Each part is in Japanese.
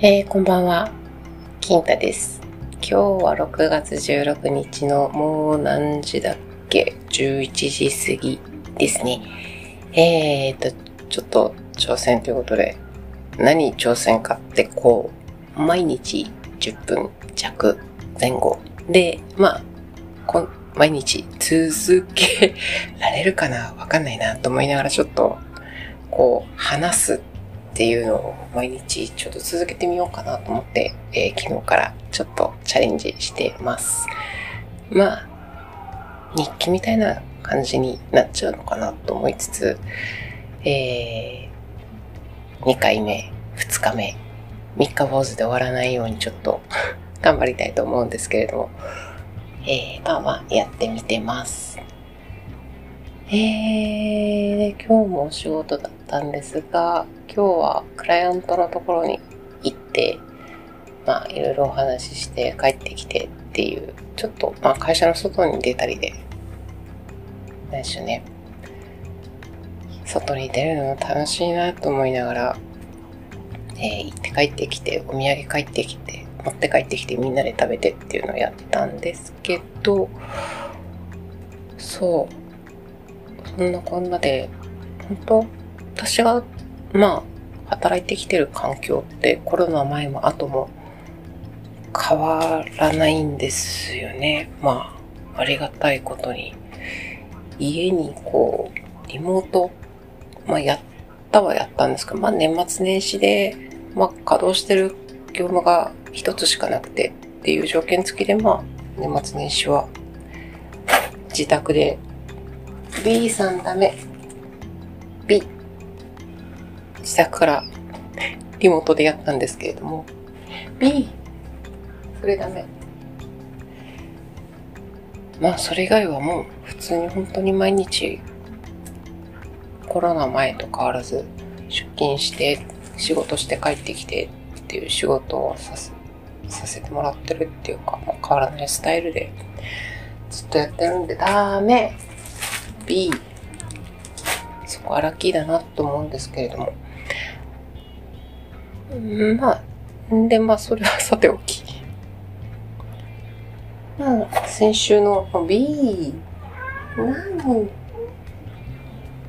えー、こんばんは、金太です。今日は6月16日のもう何時だっけ ?11 時過ぎですね。えーと、ちょっと挑戦ということで、何挑戦かってこう、毎日10分弱前後で、まあ、こ毎日続けられるかな？わかんないなと思いながらちょっと、こう、話すっていうのを毎日ちょっと続けてみようかなと思って、えー昨日からちょっとチャレンジしてます。まあ、日記みたいな感じになっちゃうのかなと思いつつ、えー、2回目、2日目、3日坊主で終わらないようにちょっと 頑張りたいと思うんですけれども、えー、まあまあやってみてます。えー、今日もお仕事だったんですが、今日はクライアントのところに行って、まあいろいろお話しして帰ってきてっていう、ちょっとまあ会社の外に出たりで、何でしょうね。外に出るの楽しいなと思いながら、えー行って帰ってきて、お土産帰ってきて、持って帰ってきてみんなで食べてっていうのをやったんですけど、そう。そんなこんなで、本当？私が、まあ、働いてきてる環境ってコロナ前も後も変わらないんですよね。まあ、ありがたいことに。家にこう、リモート、まあやったはやったんですけど、まあ年末年始で、まあ稼働してる業務が一つしかなくてっていう条件付きで、まあ年末年始は自宅で B さんダメ。B。自宅からリモートでやったんですけれども。B。それダメ。まあそれ以外はもう普通に本当に毎日コロナ前と変わらず出勤して仕事して帰ってきてっていう仕事をさせさせてもらってるっていうか、まあ変わらないスタイルでずっとやってるんでダメ B そこはラッキーだなと思うんですけれども。うんまあでまあそれはさておき。まあ先週の B 何？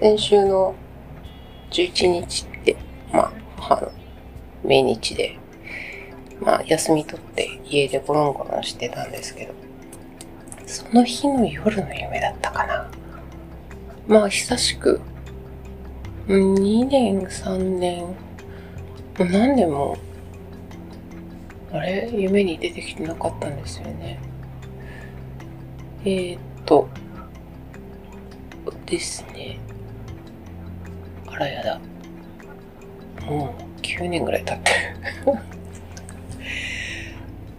先週の11日ってまあ母の命日でまあ休み取って家でゴロンゴロンしてたんですけど。その日の夜の夢だったかな。まあ、久しく、2年、3年、もう何年も、あれ？夢に出てきてなかったんですよね。えー、っと、ですね。あらやだ。もう9年ぐらい経ってる。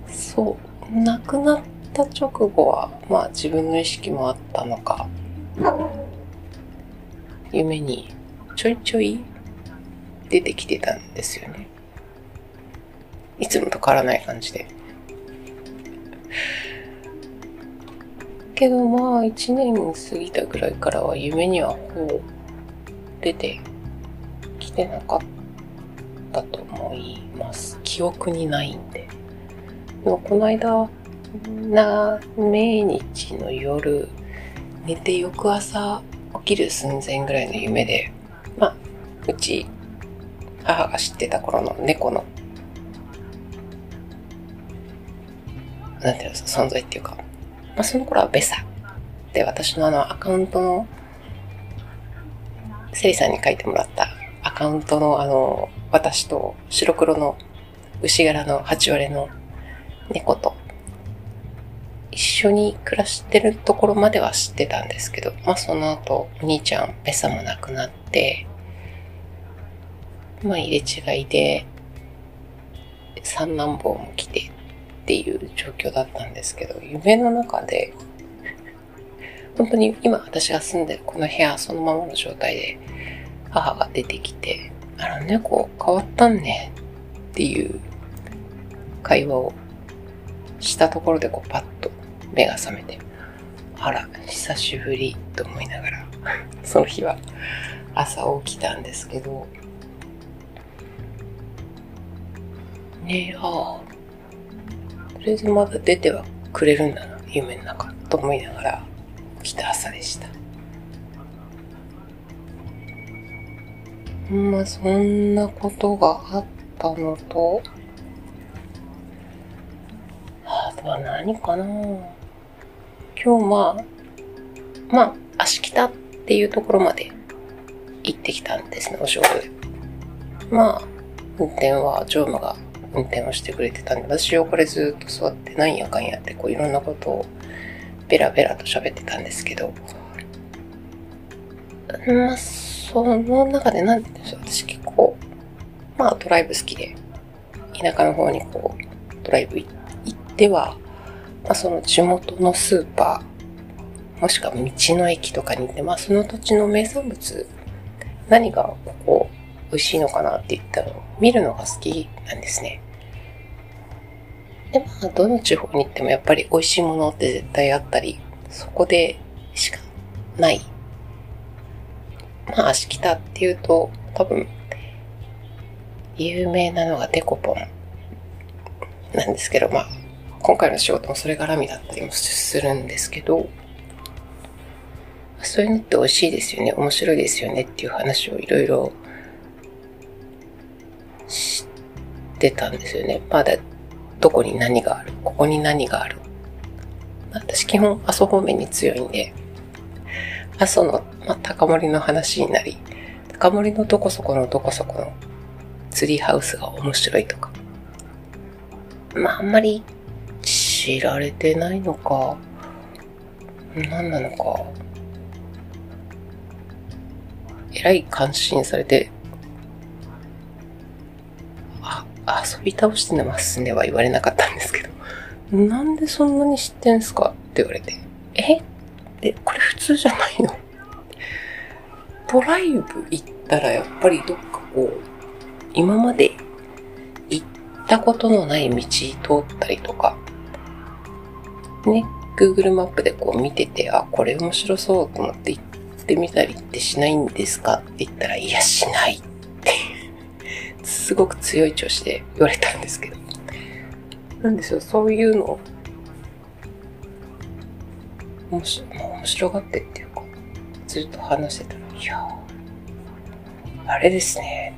そう。亡くなった直後は、まあ自分の意識もあったのか、夢にちょいちょい出てきてたんですよね。いつもと変わらない感じで。けどまあ一年過ぎたぐらいからは夢にはほう出てきてなかったと思います。記憶にないんで。でもこの間、な、命日の夜、寝て翌朝起きる寸前ぐらいの夢で、まあ、うち、母が知ってた頃の猫の、なんていうの、存在っていうか、まあその頃はベサ。で、私のあのアカウントの、セリさんに書いてもらったアカウントのあの、私と白黒の牛柄の8割の猫と一緒に暮らしてるところまでは知ってたんですけど、まあその後、お兄ちゃん、ベサも亡くなって、まあ入れ違いで、三男坊も来てっていう状況だったんですけど、夢の中で、本当に今私が住んでるこの部屋そのままの状態で、母が出てきて、あの猫変わったんねっていう会話をしたところでこうパッと目が覚めて、あら、久しぶりと思いながら、その日は朝起きたんですけど、ねああ。とりあえずまだ出てはくれるんだな、夢の中、と思いながら起きた朝でした。まあ、そんなことがあったのと、あとは何かな今日まあ、まあ、足北っていうところまで行ってきたんですね、お仕事で。まあ、運転は、常務が運転をしてくれてたんで、私はこれずっと座ってなんやかんやってこういろんなことをベラベラと喋ってたんですけど、まあ、その中で何て言うんでしょう、私結構、まあドライブ好きで、田舎の方にこう、ドライブ行っては、まあその地元のスーパー、もしくは道の駅とかに行って、まあその土地の名産物、何がここ美味しいのかなって言ったのを見るのが好きなんですね。で、まあどの地方に行ってもやっぱり美味しいものって絶対あったり、そこでしかないまあ、足北っていうと、多分、有名なのがデコポンなんですけど、まあ、今回の仕事もそれ絡みだったりもするんですけど、そういうのって美味しいですよね、面白いですよねっていう話をいろいろ知ってたんですよね。まだどこに何がある、ここに何がある？私基本阿蘇方面に強いんで、阿蘇の、まあ、高森の話になり、高森のどこそこのどこそこのツリーハウスが面白いとか。まあ、あんまり知られてないのか、何なのか、えらい感心されて、遊び倒してますねは言われなかったんですけど、なんでそんなに知ってんすかって言われて、え？え、これ普通じゃないの？ドライブ行ったらやっぱりどっかこう、今まで行ったことのない道通ったりとか、ね、Google マップでこう見てて、あ、これ面白そうと思って行ってみたりってしないんですかって言ったら、いや、しない。ってすごく強い調子で言われたんですけど。なんですよ、そういうのを面白面白がってっていうか、ずっと話してたら、いやあれですね。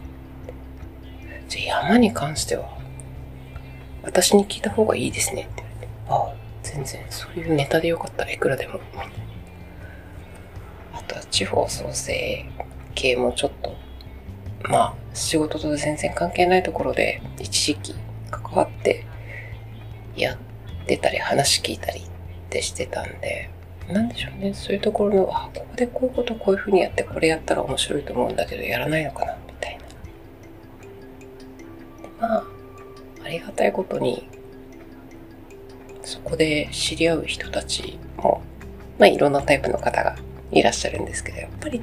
じゃ山に関しては、私に聞いた方がいいですねって言われて、ああ、全然そういうネタでよかったらいくらでも、あとは地方創生系もちょっと、まあ、仕事と全然関係ないところで一時期関わってやってたり話聞いたりってしてたんで、なんでしょうね。そういうところの、あ、ここでこういうことこういうふうにやって、これやったら面白いと思うんだけど、やらないのかな、みたいな。まあ、ありがたいことに、そこで知り合う人たちも、まあいろんなタイプの方がいらっしゃるんですけど、やっぱり、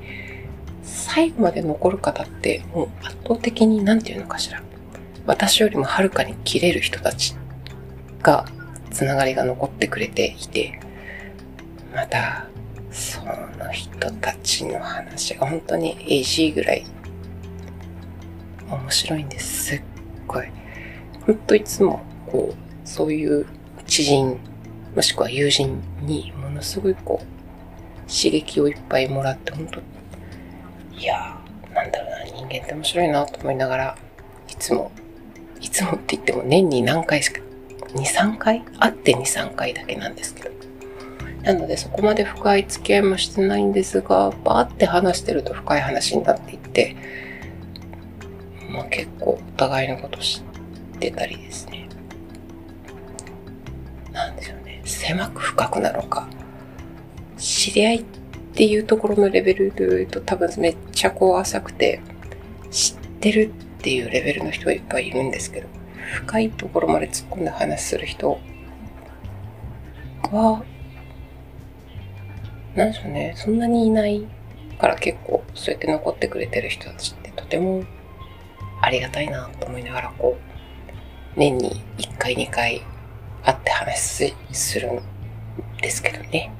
最後まで残る方って、もう圧倒的に、なんていうのかしら。私よりもはるかに切れる人たちが、つながりが残ってくれていて、また、その人たちの話が本当に AC ぐらい面白いんです。すっごい。ほんといつも、こう、そういう知人、もしくは友人にものすごいこう、刺激をいっぱいもらって、本当いやー、なんだろうな、人間って面白いなと思いながら、いつも、いつもって言っても年に何回しか、2、3回会って2、3回だけなんですけど、なのでそこまで深い付き合いもしてないんですが、バーって話してると深い話になっていって、まあ結構お互いのこと知ってたりですね。なんでしょうね。狭く深くなのか。知り合いってっていうところのレベルで言うと多分めっちゃこう浅くて、知ってるっていうレベルの人がいっぱいいるんですけど、深いところまで突っ込んで話する人はなんでしょうね、そんなにいないから結構そうやって残ってくれてる人たちってとてもありがたいなと思いながらこう、年に1回2回会って話するんですけどね。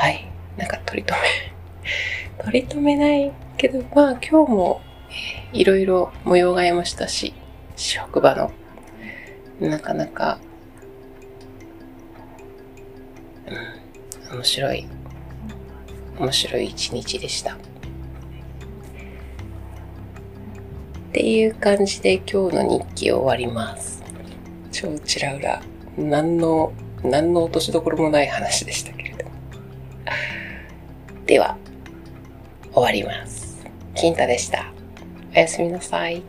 はい。なんか取り留め 取り留めないけど、まあ今日もいろいろ模様替えもしたし、職場の、なかなか、うん、面白い、面白い一日でした。っていう感じで今日の日記を終わります。超ちらうら、何の、何の落としどころもない話でしたけど。では、終わります。金太でした。おやすみなさい。